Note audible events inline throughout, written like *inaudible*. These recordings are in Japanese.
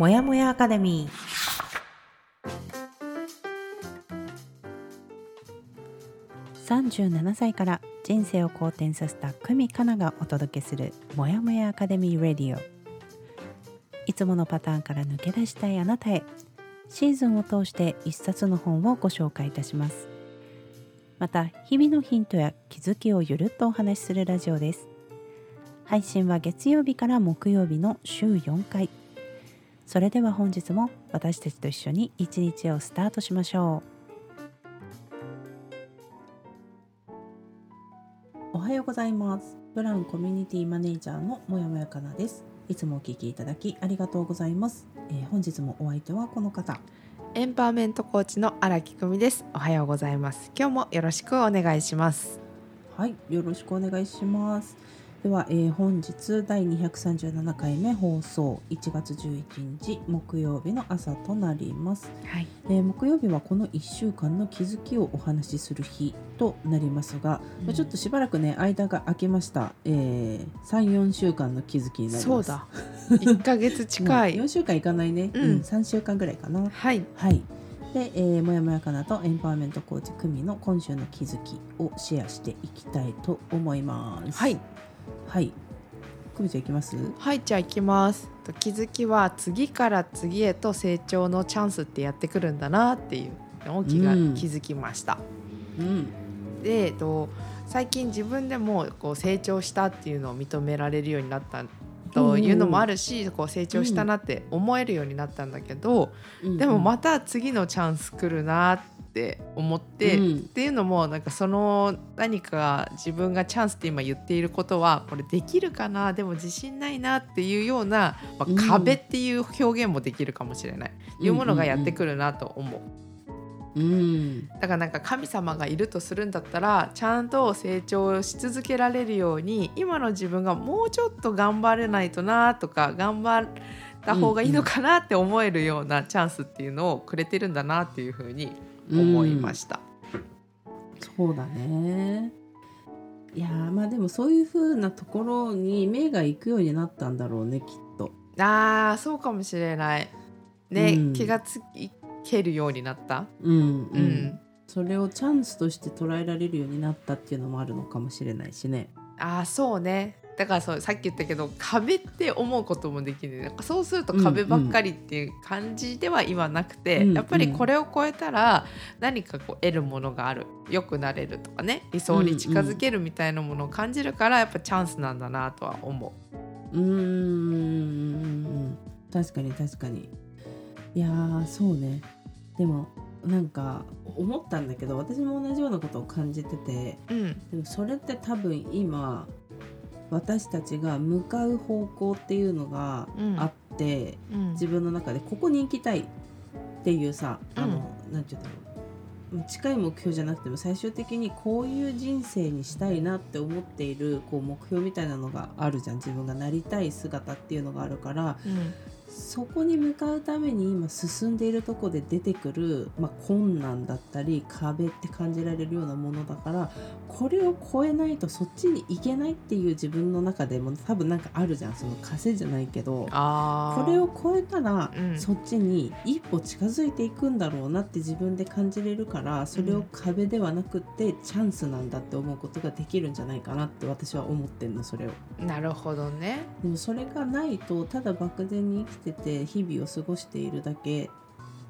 もやもやアカデミー。37歳から人生を好転させた久美かながお届けするもやもやアカデミーレディオ。いつものパターンから抜け出したいあなたへシーズンを通して一冊の本をご紹介いたします。また日々のヒントや気づきをゆるっとお話しするラジオです。配信は月曜日から木曜日の週4回。それでは本日も私たちと一緒に一日をスタートしましょうおはようございますブラウンコミュニティマネージャーのもやもやかなですいつもお聞きいただきありがとうございます、えー本日もお相手はこの方エンパワーメントコーチの荒木久美です。おはようございます。今日もよろしくお願いします。はい、よろしくお願いします。では、えー本日第237回目放送1月11日木曜日の朝となります。はい。えー木曜日はこの1週間の気づきをお話しする日となりますが、まあちょっとしばらくね間が空きました、えー、34週間の気づきになります。そうだ。一ヶ月近い。4週間いかないね、うんうん、3週間ぐらいかな。はい。はい。で、えーもやもやかなとエンパワーメントコーチ久美の今週の気づきをシェアしていきたいと思います。はい。はい。久美ちゃんいきます？はい、じゃあ行きます。と気づきは次から次へと成長のチャンスってやってくるんだなっていうのを気が、うん気づきました。うん。で、えっと最近自分でもこう成長したっていうのを認められるようになったというのもあるし、こう成長したなって思えるようになったんだけど、うんでもまた次のチャンス来るなって思って、うん。っていうのもなんかその何か自分がチャンスって今言っていることはこれできるかな？でも自信ないなっていうような、まうん。あ、壁っていう表現もできるかもしれない、いうものがやってくるなと思う。うん。だからなんか神様がいるとするんだったらちゃんと成長し続けられるように今の自分がもうちょっと頑張れないとなとか頑張った方がいいのかなって思えるようなチャンスっていうのをくれてるんだなっていうふうに思いました。そうだね。いやーまあでもそういう風なところに目が行くようになったんだろうねきっと。あーそうかもしれない。ね、うん気がつけるようになった？うんうん。うんそれをチャンスとして捉えられるようになったっていうのもあるのかもしれないしね。あーそうねだからそうさっき言ったけど壁って思うこともできる。なんかそうすると壁ばっかりっていう感じでは今なくて、うん。やっぱりこれを超えたら何かこう得るものがある。良くなれるとかね。理想に近づけるみたいなものを感じるからやっぱチャンスなんだなとは思う。ーん。確かに確かに。いやーそうね。でもなんか思ったんだけど私も同じようなことを感じててう。うん。でもそれって多分今私たちが向かう方向っていうのがあって、うん。自分の中でここに行きたいっていうさあの、なんて言うんだろう近い目標じゃなくても最終的にこういう人生にしたいなって思っているこう目標みたいなのがあるじゃん。自分がなりたい姿っていうのがあるから。うんそこに向かうために今進んでいるとこで出てくる、まあ、困難だったり壁って感じられるようなものだからこれを超えないとそっちに行けないっていう自分の中でも多分なんかあるじゃん。その枷じゃないけど。これを超えたら、うん。そっちに一歩近づいていくんだろうなって自分で感じれるからそれを壁ではなくってチャンスなんだって思うことができるんじゃないかなって私は思ってんのそれを。なるほどね。でもそれがないとただ漠然に生きてて日々を過ごしているだけ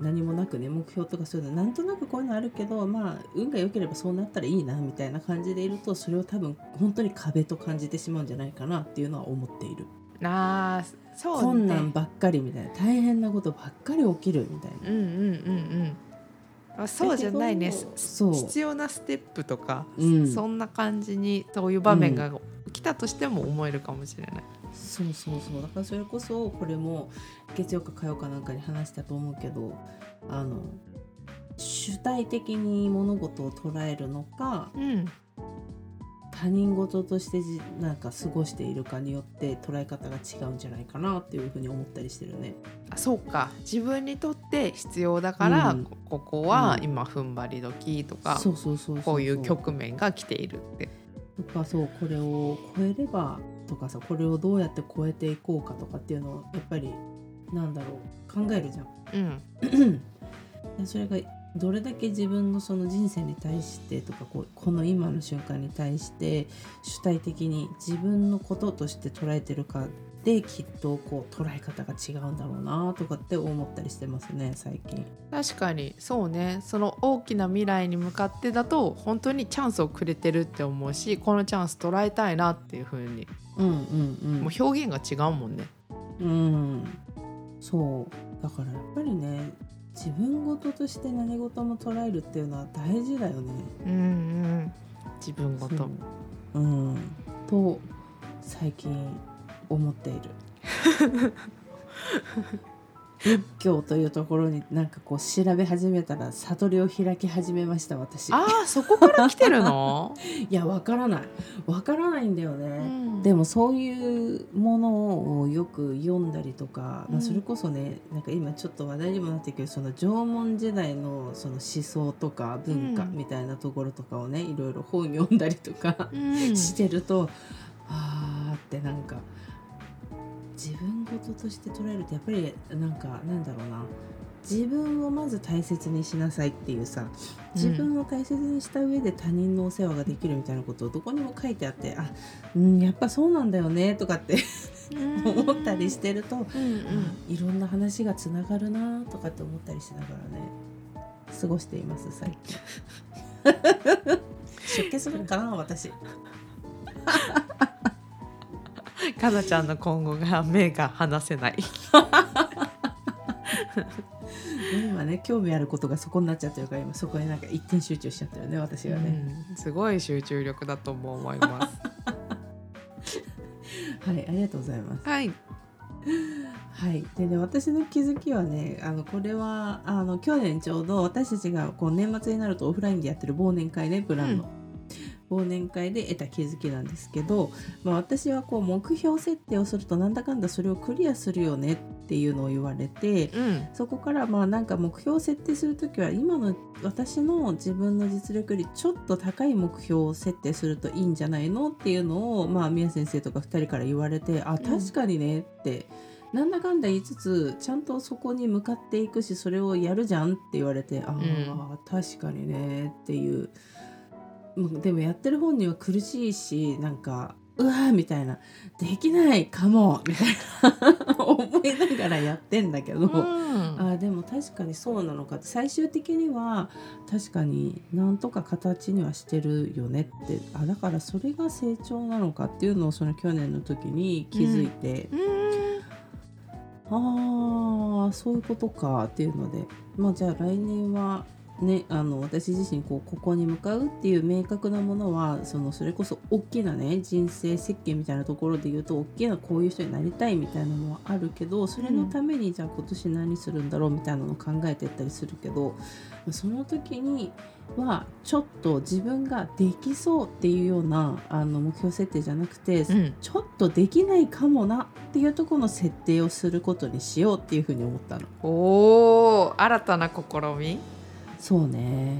何もなくね目標とかそういうのなんとなくこういうのあるけどまあ運が良ければそうなったらいいなみたいな感じでいるとそれを多分本当に壁と感じてしまうんじゃないかなっていうのは思っている。あーそうね。困難ばっかりみたいな大変なことばっかり起きるみたいな。うんうんうんうん。あそうじゃないね。そう必要なステップとか、うんそんな感じにそういう場面が来たとしても思えるかもしれない。そうそうそうだからそれこそこれも月曜か火曜かなんかに話したと思うけどあの主体的に物事を捉えるのかうん、他人事としてじなんか過ごしているかによって捉え方が違うんじゃないかなっていうふうに思ったりしてるね。あそうか自分にとって必要だから、うんこここはうん今踏ん張り時とか、こういう局面が来ているって。とかそうこれを超えればとかさこれをどうやって超えていこうかとかっていうのをやっぱりなんだろう考えるじゃん。うん *clears throat* でそれがどれだけ自分のその人生に対してとかこうこの今の瞬間に対して主体的に自分のこととして捉えてるかできっとこう捉え方が違うんだろうなとかって思ったりしてますね最近。確かに。そうね。その大きな未来に向かってだと本当にチャンスをくれてるって思うしこのチャンス捉えたいなっていう風に。うんうんうん。もう表現が違うもんね。うん、そう。だからやっぱりね自分事として何事も捉えるっていうのは大事だよね。うんうん。自分ごとそう。うん、と最近思っている。仏教というところになんかこう調べ始めたら悟りを開き始めました私。ああそこから来てるの、*laughs* いやわからないわからないんだよね。うんでもそういうものをよく読んだりとか、まあ、うんそれこそねなんか今ちょっと話題にもなってるけどその縄文時代のその思想とか文化うんみたいなところとかをねいろいろ本読んだりとかうん *laughs* してると、あーってなんか自分事として捉えるとやっぱりなんかなんだろうな。自分をまず大切にしなさいっていうさ自分を大切にした上で他人のお世話ができるみたいなことをどこにも書いてあってあうんやっぱそうなんだよねとかって思ったりしてると、うんうん。いろんな話がつながるなとかって思ったりしながらね過ごしています最近。*laughs* 出家するんかな私 *laughs* かなちゃんの今後が目が離せない。今ね興味あることがそこになっちゃってるから今そこになんか一点集中しちゃってるね私はね、うんすごい集中力だとも思います。*laughs* はいありがとうございますはい。はい、でね私の気づきはねあのこれはあの去年ちょうど私たちがこう年末になるとオフラインでやってる忘年会ねブランの、忘年会で得た気づきなんですけど、まあ、私はこう目標設定をするとなんだかんだそれをクリアするよねっていうのを言われてうん。そこからまあなんか目標を設定する時は今の私の自分の実力よりちょっと高い目標を設定するといいんじゃないのっていうのをまあ宮先生とか2人から言われてあ確かにねって、なんだかんだ言いつつちゃんとそこに向かっていくしそれをやるじゃんって言われてああ、確かにねっていうでもやってる本人は苦しいしなんかうわーみたいなできないかもみたいな思いながらやってんだけど。うん。あでも確かにそうなのかって。最終的には確かになんとか形にはしてるよねって。あだからそれが成長なのかっていうのをその去年の時に気づいて、ああそういうことかっていうので。まあじゃあ来年はねあの私自身こうここに向かうっていう明確なものはそのそれこそ大きなね人生設計みたいなところで言うと大きなこういう人になりたいみたいなのはあるけどそれのためにじゃあ今年何するんだろうみたいなのを考えていったりするけどその時にはちょっと自分ができそうっていうようなあの目標設定じゃなくて、うんちょっとできないかもなっていうところの設定をすることにしようっていうふうに思ったの。おお、新たな試み？そうね。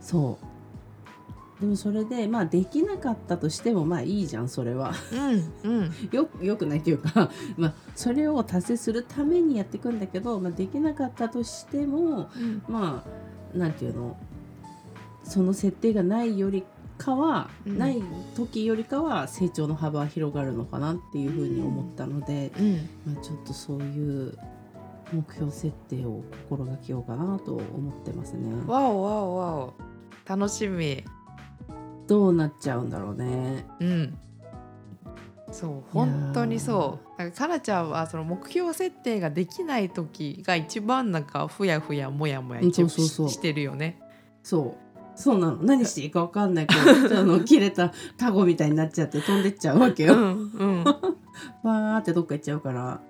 そう。でもそれでまあできなかったとしてもまあいいじゃんそれは。うんうん。*laughs* よよくないっていうか、*laughs* まあ、それを達成するためにやっていくんだけど、まあ、できなかったとしてもうん。まあなんていうの？その設定がないよりかは、うん。ない時よりかは成長の幅は広がるのかなっていうふうに思ったので、うん。まあ、ちょっとそういう目標設定を心がけようかなと思ってますね。わおわおわお。楽しみ。どうなっちゃうんだろうね。うん。そう本当にそうなんかかなちゃんはその目標設定ができない時が一番なんかふやふやもやもやそうそうそうししてるよね。そうそうなの何していいか分かんないこう *laughs* あの切れたタゴみたいになっちゃって飛んでっちゃうわけうよ。んうん *laughs* わーってどっか行っちゃうから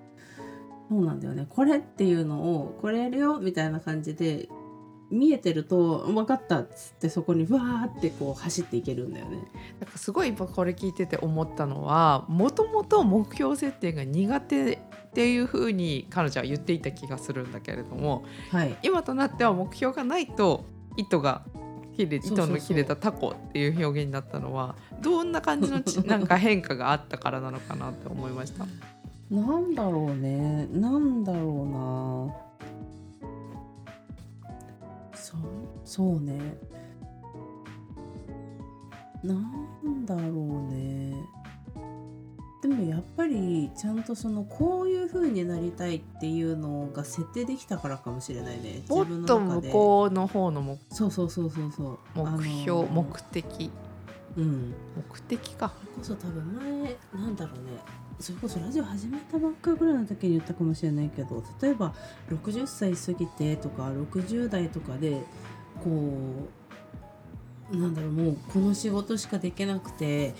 そうなんだよねこれっていうのをこれやるよみたいな感じで見えてると分かったっつってそこにわーってこう走っていけるんだよね。なんかすごい今これ聞いてて思ったのはもともと目標設定が苦手っていう風に彼女は言っていた気がするんだけれどもはい今となっては目標がないと糸が切れ糸の切れたタコっていう表現になったのはどんな感じのちなんか変化があったからなのかなって思いました。なんだろうね。なんだろうな。そうそうね。なんだろうね。でもやっぱりちゃんとそのこういう風になりたいっていうのが設定できたからかもしれないね。もっと向こうの方の目そうそうそうそうそう。目標、目的。うん。目的か。こそ多分前なんだろうね。それこそラジオ始めたばっかぐらいの時に言ったかもしれないけど例えば60歳過ぎてとか60代とかでこうなんだろうもうこの仕事しかできなくて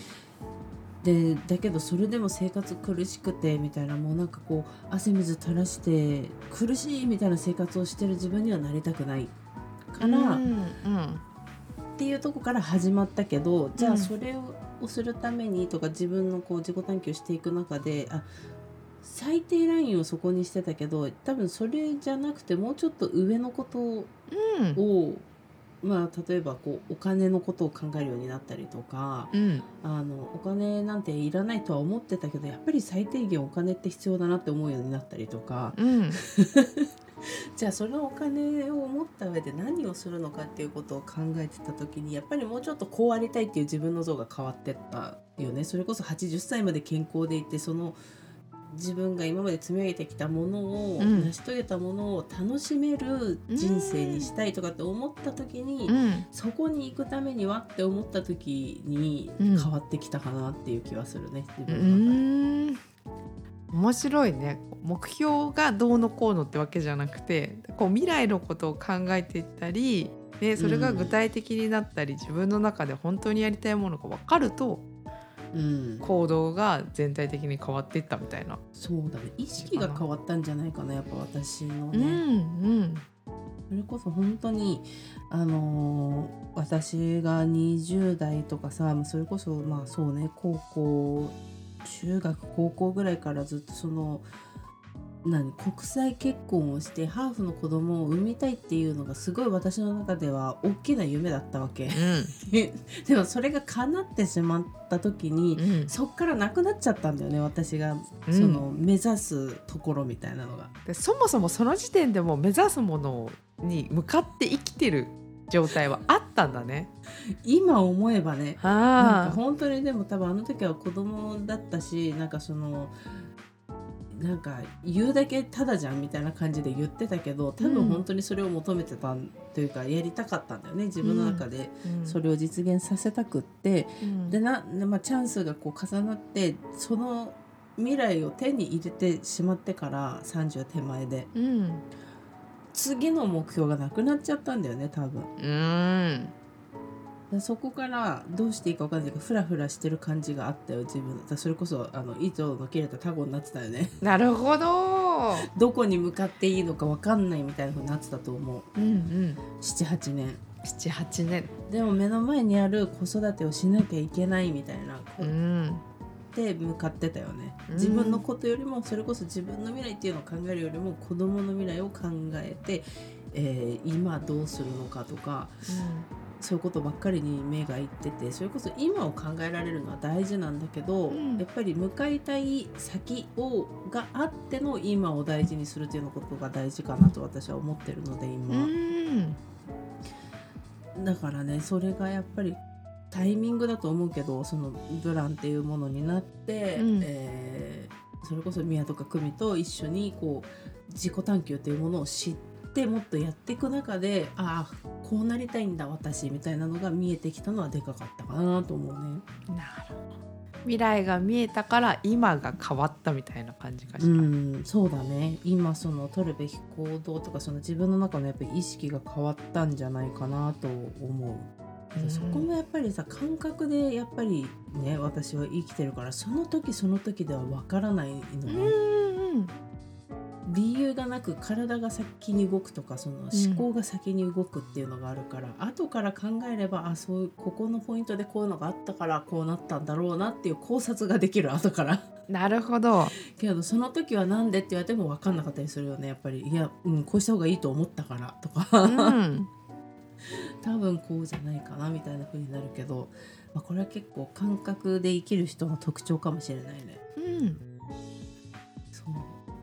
でだけどそれでも生活苦しくてみたいなもうなんかこう汗水垂らして苦しいみたいな生活をしてる自分にはなりたくないから、うんうん。っていうとこから始まったけどじゃうん。あそれをするためにとか自分のこう自己探求していく中であ最低ラインをそこにしてたけど多分それじゃなくてもうちょっと上のことうん。を、まあ、例えばこうお金のことを考えるようになったりとかうん。あのお金なんていらないとは思ってたけどやっぱり最低限お金って必要だなって思うようになったりとか。うん *laughs* じゃあそのお金を持った上で何をするのかっていうことを考えてた時にやっぱりもうちょっとこうありたいっていう自分の像が変わってったよね。それこそ80歳まで健康でいてその自分が今まで積み上げてきたものを、うん。成し遂げたものを楽しめる人生にしたいとかって思った時に、うん。そこに行くためにはって思った時にうん。変わってきたかなっていう気はするね、自う分の中で。面白いね。目標がどうのこうのってわけじゃなくてこう未来のことを考えていったりでそれが具体的になったり、自分の中で本当にやりたいものが分かるとうん。行動が全体的に変わっていったみたいな。そうだね。意識が変わったんじゃないかなやっぱ私のね。うんうん。それこそ本当にあのー私が20代とかさそれこそまあそうね高校中学高校ぐらいからずっとその何国際結婚をしてハーフの子供を産みたいっていうのがすごい私の中では大きな夢だったわけ。*laughs* でもそれが叶ってしまった時にうんうん。そっからなくなっちゃったんだよね私がうん。その目指すところみたいなのが。でそもそもその時点でもう目指すものに向かって生きてる状態はあったんだね。今思えばね。なんか本当にでも多分あの時は子供だったしなんかそのなんか言うだけただじゃんみたいな感じで言ってたけど多うん分本当にそれを求めてたというかやりたかったんだよね自分の中で。うん。それを実現させたくって、うん。でな、まあ、チャンスがこう重なってその未来を手に入れてしまってから30手前で。うん次の目標がなくなっちゃったんだよね多分。うんでそこからどうしていいか分かんないけどフラフラしてる感じがあったよ自分それこそあの糸の切れたタコになってたよねなるほど。*laughs* どこに向かっていいのか分かんないみたいな風になってたと思ううんうん。78年七八年。でも目の前にある子育てをしなきゃいけないみたいなこうん。で向かってたよね。うん。自分のことよりもそれこそ自分の未来っていうのを考えるよりも子供の未来を考えて、えー今どうするのかとかそういうことばっかりに目がいっててそれこそ今を考えられるのは大事なんだけど、うん。やっぱり向かいたい先をがあっての今を大事にするっていうのことが大事かなと私は思ってるのでう今、ん。だからねそれがやっぱりタイミングだと思うけどそのブランっていうものになって、うんえーそれこそ宮とか久美と一緒にこう自己探求っていうものを知ってもっとやっていく中でああこうなりたいんだ私みたいなのが見えてきたのはでかかったかなと思うね。なるほど。未来が見えたから今が変わったみたいな感じかしうら。ん、そうだね今その取るべき行動とかその自分の中のやっぱり意識が変わったんじゃないかなと思う。うんそこもやっぱりさ感覚でやっぱりね私は生きてるからその時その時ではわからないのうね、んうん。理由がなく体が先に動くとかその思考が先に動くっていうのがあるから、後から考えればあそうここのポイントでこういうのがあったからこうなったんだろうなっていう考察ができる後から。なるほど。けどその時はなんでって言われても分かんなかったりするよねやっぱりいや、うん、こうした方がいいと思ったからとか、うん。*laughs* 多分こうじゃないかなみたいな風になるけど、まあ、これは結構感覚で生きる人の特徴かもしれないね。うん。そ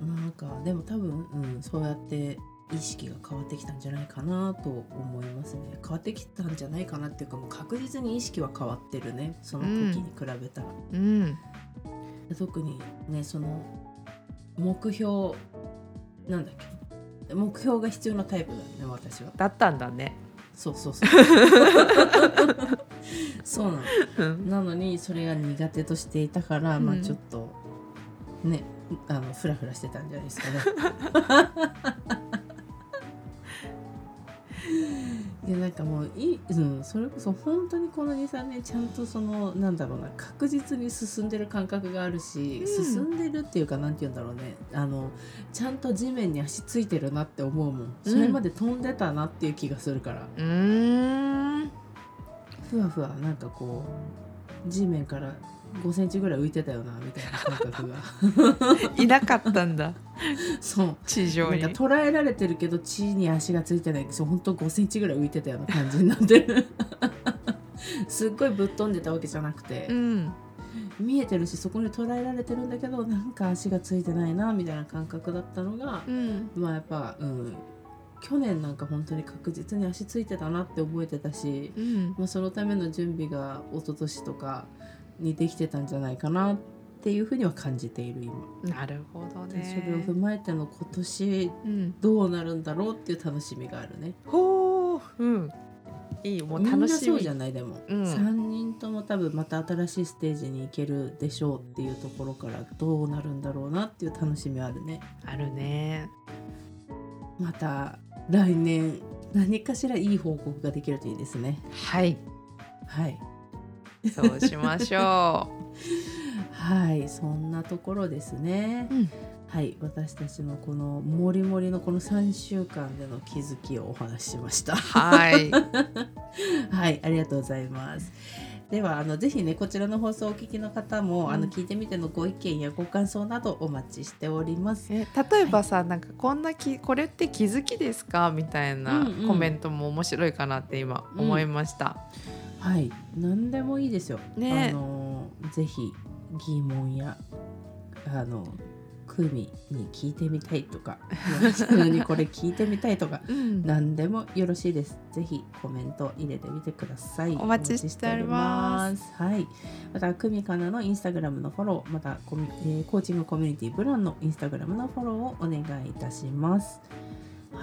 う。なんかでも多分、うん、そうやって意識が変わってきたんじゃないかなと思いますね。変わってきたんじゃないかなっていうかもう確実に意識は変わってるね。その時に比べたら、うん。特にねその目標なんだっけ？目標が必要なタイプだよね私は。だったんだねそうそうそう。*laughs* そうなの。うん。なのにそれが苦手としていたから、まあうんちょっとねあのフラフラしてたんじゃないですかね。いやなんかもういい、うん、それこそ本当にこの23年ちゃんとそのなんだろうな確実に進んでる感覚があるし、うん。進んでるっていうかなんて言うんだろうね。あのちゃんと地面に足ついてるなって思うもん。それまで飛んでたなっていう気がするから、うーん。ふわふわなんかこう地面から5センチぐらい浮いてたよなみたいな感覚が。*laughs* いなかったんだ。*laughs* そう。地上に。なんか捉えられてるけど地に足がついてないそう本当5センチぐらい浮いてたような感じになってる。*laughs* すっごいぶっ飛んでたわけじゃなくて、うん。見えてるしそこに捉えられてるんだけどなんか足がついてないなみたいな感覚だったのが、うん。まあやっぱうん。去年なんか本当に確実に足ついてたなって覚えてたし、うん。まあ、そのための準備が一昨年とかにできてたんじゃないかなっていうふうには感じている今。なるほどでそれをね踏まえての今年うんどうなるんだろうっていう楽しみがあるね。ほううんいいもう楽しみなそうじゃない？でも、うん3人とも多分また新しいステージに行けるでしょうっていうところからどうなるんだろうなっていう楽しみはあるね。あるねまた来年何かしらいい報告ができるといいですね。はいはい。そうしましょはい、そんなところですね。う、うん、はい、私たちのこのもりもりのこの3週間での気づきをお話ししました。はい *laughs* はい、ありがとうございます。ではあのぜひねこちらの放送をお聞きの方も、うんあの聞いてみてのご意見やご感想などお待ちしております。え例えばさ、なんかこんなきこれって気づきですか？みたいなうんうんコメントも面白いかなって今思いました。はい、何でもいいですよ。ねあのぜひ疑問やあのクミに聞いてみたいとか、*laughs* 普通にこれ聞いてみたいとか。うん何でもよろしいです。ぜひコメント入れてみてください。お待ちしております。はい。また、クミカナのインスタグラムのフォロー、またコミ、えーコーチングコミュニティブランのインスタグラムのフォローをお願いいたします。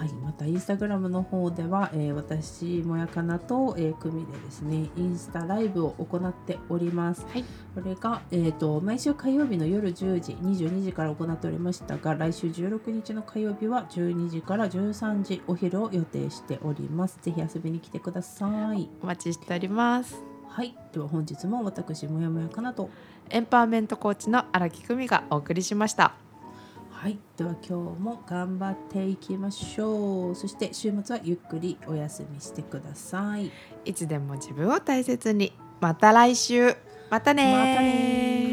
はい、またインスタグラムの方では、えー私もやかなと、えー、組でですねインスタライブを行っております。はいこれが、えー、と毎週火曜日の夜10時22時から行っておりましたが来週16日の火曜日は12時から13時お昼を予定しております。ぜひ遊びに来てください。お待ちしております。はい、では本日も私もやもやかなとエンパワーメントコーチの荒木久美がお送りしました。はい、では今日も頑張っていきましょう。そして週末はゆっくりお休みしてください。いつでも自分を大切に。また来週。またねーまたねー